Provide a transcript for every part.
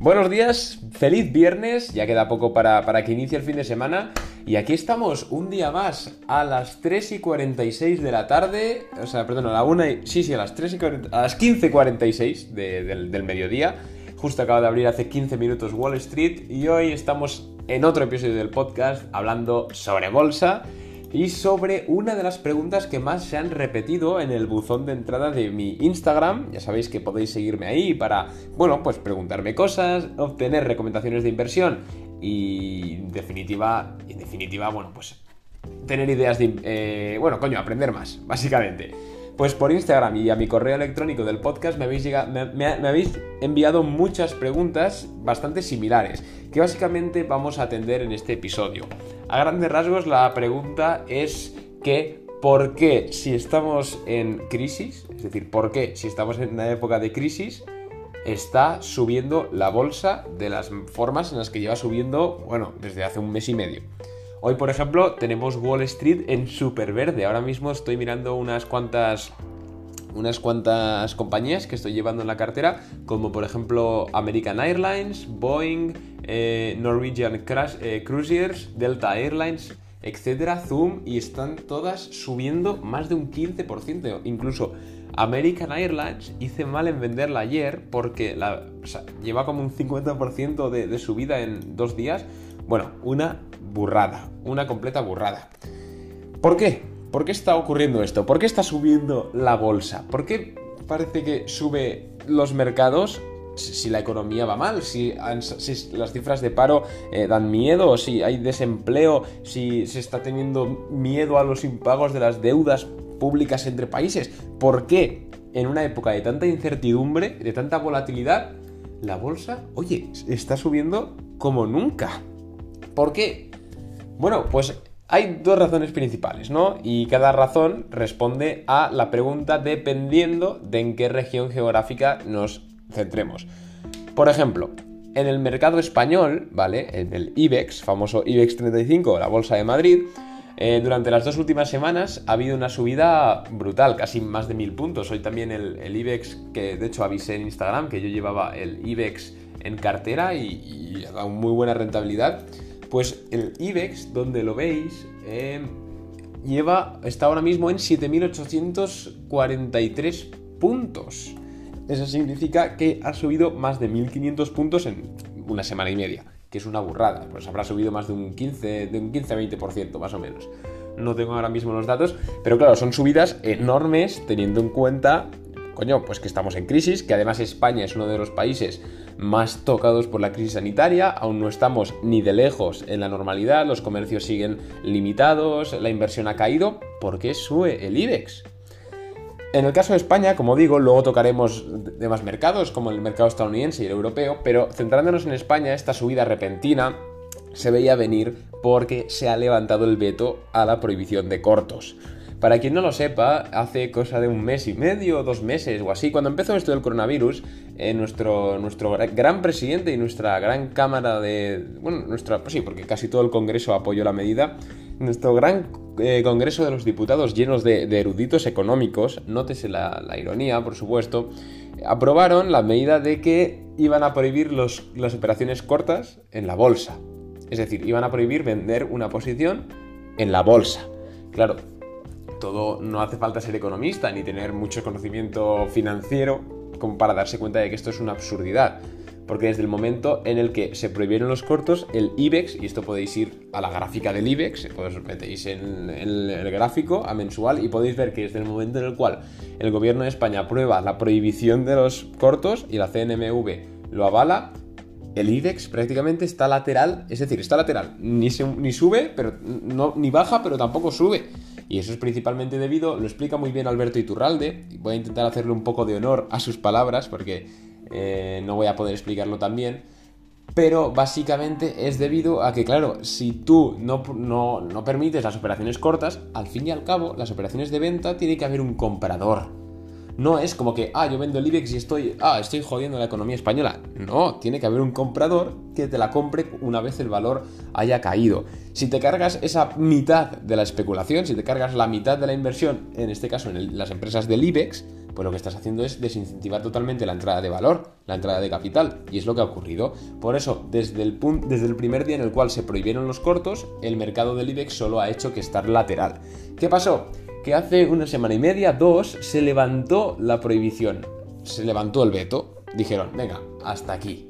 Buenos días, feliz viernes, ya queda poco para, que inicie el fin de semana y aquí estamos un día más a las 3 y 46 de la tarde, o sea, perdón, a la 1 y... sí, sí, a las, 3 y a las 15.46 del, del mediodía, justo acaba de abrir hace 15 minutos Wall Street y hoy estamos en otro episodio del podcast hablando sobre bolsa y sobre una de las preguntas que más se han repetido en el buzón de entrada de mi Instagram. Ya sabéis que podéis seguirme ahí para, bueno, pues preguntarme cosas, obtener recomendaciones de inversión y en definitiva, en definitiva, bueno, pues tener ideas de, eh, bueno, coño, aprender más, básicamente. Pues por Instagram y a mi correo electrónico del podcast me habéis, me, habéis enviado muchas preguntas bastante similares, que básicamente vamos a atender en este episodio. A grandes rasgos la pregunta es que ¿por qué si estamos en crisis, es decir, por qué si estamos en una época de crisis, está subiendo la bolsa de las formas en las que lleva subiendo, bueno, desde hace un mes y medio? Hoy, por ejemplo, tenemos Wall Street en super verde. Ahora mismo estoy mirando unas cuantas unas cuantas compañías que estoy llevando en la cartera, como por ejemplo American Airlines, Boeing, eh, Norwegian eh, Cruisers, Delta Airlines, etcétera, Zoom, y están todas subiendo más de un 15%. Incluso American Airlines hice mal en venderla ayer porque la, lleva como un 50% de subida en dos días. Bueno, una burrada, una completa burrada. ¿Por qué? ¿Por qué está ocurriendo esto? ¿Por qué está subiendo la bolsa? ¿Por qué parece que sube los mercados si la economía va mal, si, las cifras de paro eh, dan miedo, si hay desempleo, si se está teniendo miedo a los impagos de las deudas públicas entre países. ¿Por qué en una época de tanta incertidumbre, de tanta volatilidad, la bolsa, oye, está subiendo como nunca? ¿Por qué? Bueno, pues hay dos razones principales, ¿no? Y cada razón responde a la pregunta dependiendo de en qué región geográfica nos centremos. Por ejemplo, en el mercado español, ¿vale? En el IBEX, famoso IBEX 35, la Bolsa de Madrid, eh, durante las dos últimas semanas ha habido una subida brutal, casi más de mil puntos. Hoy también el, IBEX, que de hecho avisé en Instagram que yo llevaba el IBEX en cartera y, y ha dado muy buena rentabilidad. Pues el IBEX, donde lo veis, eh, lleva, está ahora mismo en 7.843 puntos. Eso significa que ha subido más de 1.500 puntos en una semana y media, que es una burrada. Pues habrá subido más de un 15, de un 15 a 20% más o menos. No tengo ahora mismo los datos, pero claro, son subidas enormes teniendo en cuenta coño, pues que estamos en crisis, que además España es uno de los países más tocados por la crisis sanitaria, aún no estamos ni de lejos en la normalidad, los comercios siguen limitados, la inversión ha caído, ¿por qué sube el IBEX? En el caso de España, como digo, luego tocaremos demás mercados como el mercado estadounidense y el europeo, pero centrándonos en España, esta subida repentina se veía venir porque se ha levantado el veto a la prohibición de cortos. Para quien no lo sepa, hace cosa de un mes y medio, dos meses o así, cuando empezó esto del coronavirus, eh, nuestro, nuestro gran presidente y nuestra gran cámara de... Bueno, nuestra... Pues sí, porque casi todo el Congreso apoyó la medida. Nuestro gran eh, Congreso de los Diputados llenos de, eruditos económicos, nótese la, ironía, por supuesto, aprobaron la medida de que iban a prohibir los, las operaciones cortas en la bolsa. Es decir, iban a prohibir vender una posición en la bolsa. Claro, todo no hace falta ser economista ni tener mucho conocimiento financiero como para darse cuenta de que esto es una absurdidad. Porque desde el momento en el que se prohibieron los cortos, el IBEX, y esto podéis ir a la gráfica del IBEX, metéis en el, gráfico a mensual y podéis ver que desde el momento en el cual el gobierno de España aprueba la prohibición de los cortos y la CNMV lo avala, el IBEX prácticamente está lateral, es decir, está lateral, ni, ni sube, pero no, ni baja, pero tampoco sube. Y eso es principalmente debido, lo explica muy bien Alberto Iturralde, y voy a intentar hacerle un poco de honor a sus palabras porque eh, no voy a poder explicarlo tan bien, pero básicamente es debido a que, claro, si tú no, no, no permites las operaciones cortas, al fin y al cabo, las operaciones de venta tiene que haber un comprador. No es como que, ah, yo vendo el IBEX y estoy, ah, estoy jodiendo la economía española. No, tiene que haber un comprador que te la compre una vez el valor haya caído. Si te cargas esa mitad de la especulación, si te cargas la mitad de la inversión, en este caso en las empresas del IBEX, pues lo que estás haciendo es desincentivar totalmente la entrada de valor, la entrada de capital, y es lo que ha ocurrido. Por eso, desde el, desde el primer día en el cual se prohibieron los cortos, el mercado del IBEX solo ha hecho que estar lateral. ¿Qué pasó? Que hace una semana y media, dos, se levantó la prohibición, se levantó el veto, dijeron, venga, hasta aquí.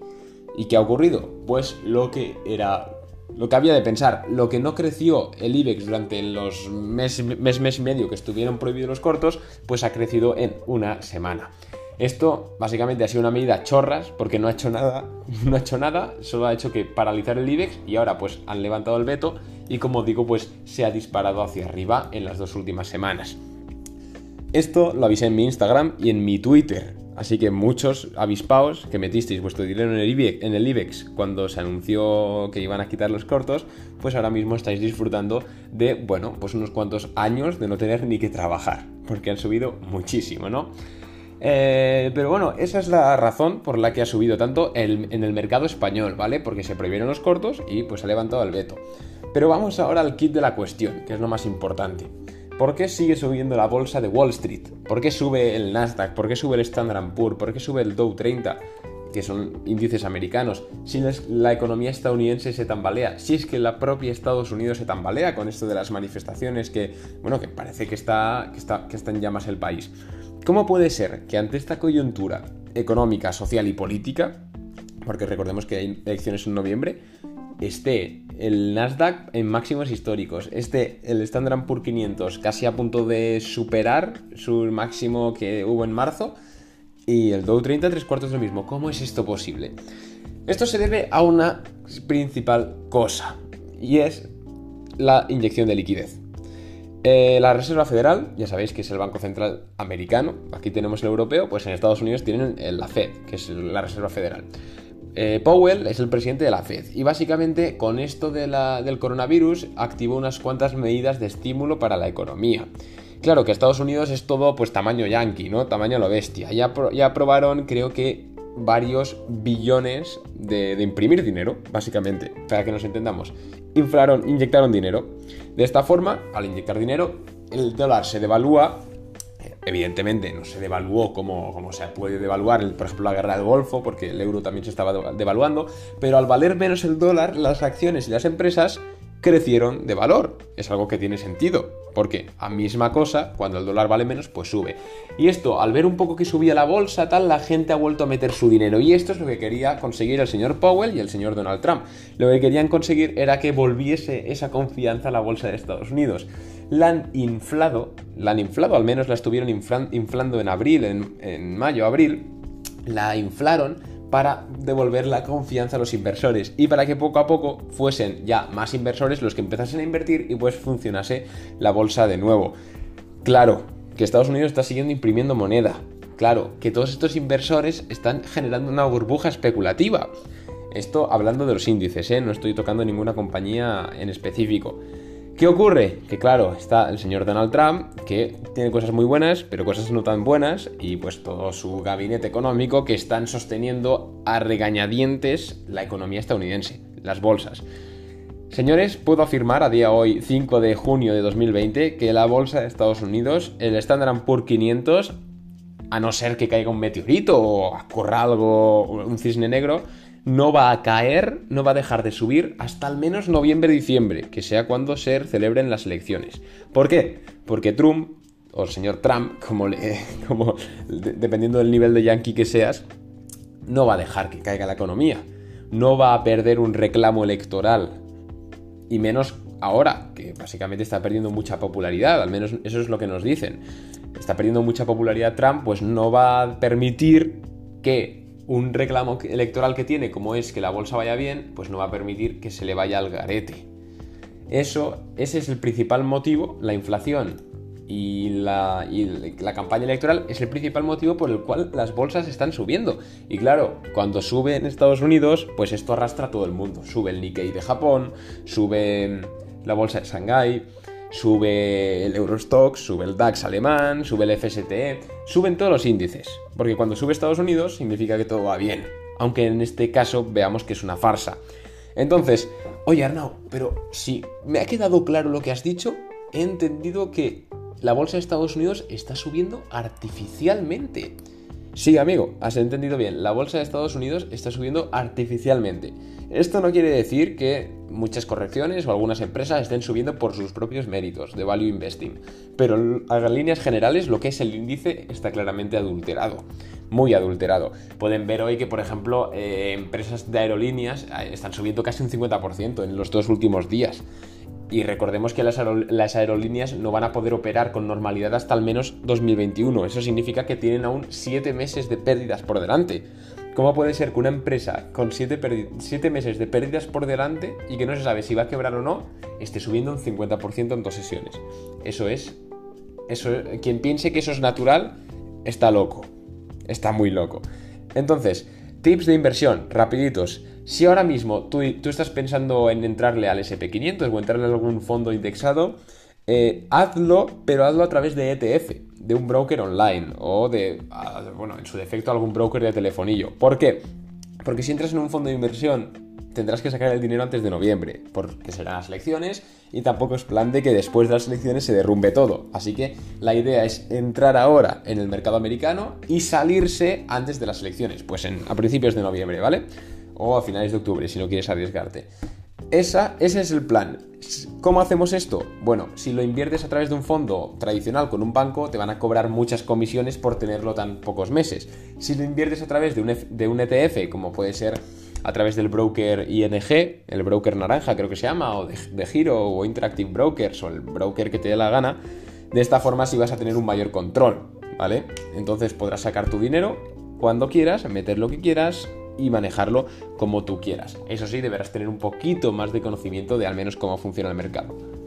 ¿Y qué ha ocurrido? Pues lo que era lo que había de pensar, lo que no creció el IBEX durante los mes, mes, mes y medio que estuvieron prohibidos los cortos, pues ha crecido en una semana. Esto básicamente ha sido una medida chorras porque no ha hecho nada, no ha hecho nada, solo ha hecho que paralizar el IBEX y ahora pues han levantado el veto y como digo pues se ha disparado hacia arriba en las dos últimas semanas. Esto lo avisé en mi Instagram y en mi Twitter. Así que muchos avispaos que metisteis vuestro dinero en el, IBEX, cuando se anunció que iban a quitar los cortos, pues ahora mismo estáis disfrutando de, bueno, pues unos cuantos años de no tener ni que trabajar, porque han subido muchísimo, ¿no? Eh, pero bueno, esa es la razón por la que ha subido tanto en el mercado español, ¿vale? Porque se prohibieron los cortos y pues ha levantado el veto. Pero vamos ahora al kit de la cuestión, que es lo más importante. ¿Por qué sigue subiendo la bolsa de Wall Street? ¿Por qué sube el Nasdaq? ¿Por qué sube el Standard Poor's? ¿Por qué sube el Dow 30? que son índices americanos, si la economía estadounidense se tambalea, si es que la propia Estados Unidos se tambalea con esto de las manifestaciones que, bueno, que parece que está, que está, que está en llamas el país. ¿Cómo puede ser que ante esta coyuntura económica, social y política, porque recordemos que hay elecciones en noviembre, esté el Nasdaq en máximos históricos, esté el Standard Poor's 500 casi a punto de superar su máximo que hubo en marzo y el Dow 30 tres cuartos lo mismo. ¿Cómo es esto posible? Esto se debe a una principal cosa y es la inyección de liquidez. Eh, la Reserva Federal, ya sabéis que es el Banco Central americano, aquí tenemos el europeo, pues en Estados Unidos tienen la Fed, que es la Reserva Federal. Eh, Powell es el presidente de la Fed y básicamente con esto del coronavirus activó unas cuantas medidas de estímulo para la economía. Claro que Estados Unidos es todo pues tamaño yankee, ¿no? Tamaño lo bestia. Ya, ya aprobaron creo que varios billones de, imprimir dinero, básicamente, para que nos entendamos. Inflaron, inyectaron dinero. De esta forma, al inyectar dinero, el dólar se devalúa evidentemente no se devaluó como, como se puede devaluar, por ejemplo, la guerra del Golfo, porque el euro también se estaba devaluando, pero al valer menos el dólar, las acciones y las empresas crecieron de valor. Es algo que tiene sentido, porque a misma cosa, cuando el dólar vale menos, pues sube. Y esto, al ver un poco que subía la bolsa, tal, la gente ha vuelto a meter su dinero. Y esto es lo que quería conseguir el señor Powell y el señor Donald Trump. Lo que querían conseguir era que volviese esa confianza a la bolsa de Estados Unidos. La han inflado, la han inflado, al menos la estuvieron inflando en abril, en, en mayo, abril, la inflaron para devolver la confianza a los inversores y para que poco a poco fuesen ya más inversores los que empezasen a invertir y pues funcionase la bolsa de nuevo. Claro, que Estados Unidos está siguiendo imprimiendo moneda. Claro, que todos estos inversores están generando una burbuja especulativa. Esto hablando de los índices, ¿eh? no estoy tocando ninguna compañía en específico. ¿Qué ocurre? Que claro, está el señor Donald Trump, que tiene cosas muy buenas, pero cosas no tan buenas, y pues todo su gabinete económico que están sosteniendo a regañadientes la economía estadounidense, las bolsas. Señores, puedo afirmar a día hoy, 5 de junio de 2020, que la bolsa de Estados Unidos, el Standard Poor's 500, a no ser que caiga un meteorito o ocurra algo, un cisne negro, no va a caer, no va a dejar de subir hasta al menos noviembre-diciembre, que sea cuando se celebren las elecciones. ¿Por qué? Porque Trump, o el señor Trump, como, como dependiendo del nivel de yankee que seas, no va a dejar que caiga la economía. No va a perder un reclamo electoral. Y menos ahora, que básicamente está perdiendo mucha popularidad, al menos eso es lo que nos dicen. Está perdiendo mucha popularidad Trump, pues no va a permitir que un reclamo electoral que tiene, como es que la bolsa vaya bien, pues no va a permitir que se le vaya al garete. Eso, ese es el principal motivo, la inflación y la, la, campaña electoral es el principal motivo por el cual las bolsas están subiendo. Y claro, cuando sube en Estados Unidos, pues esto arrastra a todo el mundo. Sube el Nikkei de Japón, sube la bolsa de Shanghái, Sube el Eurostock, sube el DAX alemán, sube el FSTE, suben todos los índices. Porque cuando sube Estados Unidos significa que todo va bien. Aunque en este caso veamos que es una farsa. Entonces, oye Arnau, pero si me ha quedado claro lo que has dicho, he entendido que la bolsa de Estados Unidos está subiendo artificialmente. Sí, amigo, has entendido bien. La bolsa de Estados Unidos está subiendo artificialmente. Esto no quiere decir que muchas correcciones o algunas empresas estén subiendo por sus propios méritos de value investing, pero a líneas generales lo que es el índice está claramente adulterado, muy adulterado. Pueden ver hoy que, por ejemplo, eh, empresas de aerolíneas eh, están subiendo casi un 50% en los dos últimos días. Y recordemos que las, aerolíneas no van a poder operar con normalidad hasta al menos 2021. Eso significa que tienen aún 7 meses de pérdidas por delante. ¿Cómo puede ser que una empresa con 7 meses de pérdidas por delante y que no se sabe si va a quebrar o no, esté subiendo un 50% en dos sesiones? Eso es, eso, quien piense que eso es natural, está loco. Está muy loco. Entonces, tips de inversión, rapiditos. Si ahora mismo tú, estás pensando en entrarle al SP500 o entrarle en algún fondo indexado, eh, hazlo, pero hazlo a través de ETF, de un broker online o de, bueno, en su defecto algún broker de telefonillo. ¿Por qué? Porque si entras en un fondo de inversión tendrás que sacar el dinero antes de noviembre, porque serán las elecciones y tampoco es plan de que después de las elecciones se derrumbe todo. Así que la idea es entrar ahora en el mercado americano y salirse antes de las elecciones, pues a principios de noviembre, ¿vale? O a finales de octubre si no quieres arriesgarte. Esa, ese es el plan. ¿Cómo hacemos esto? Bueno, si lo inviertes a través de un fondo tradicional con un banco, te van a cobrar muchas comisiones por tenerlo tan pocos meses. Si lo inviertes a través de un, de un ETF, como puede ser a través del broker ING, el broker naranja creo que se llama, o de, de Giro, o Interactive Brokers, o el broker que te dé la gana, de esta forma sí vas a tener un mayor control, ¿vale? Entonces podrás sacar tu dinero cuando quieras, meter lo que quieras, y manejarlo como tú quieras. Eso sí, deberás tener un poquito más de conocimiento de al menos cómo funciona el mercado.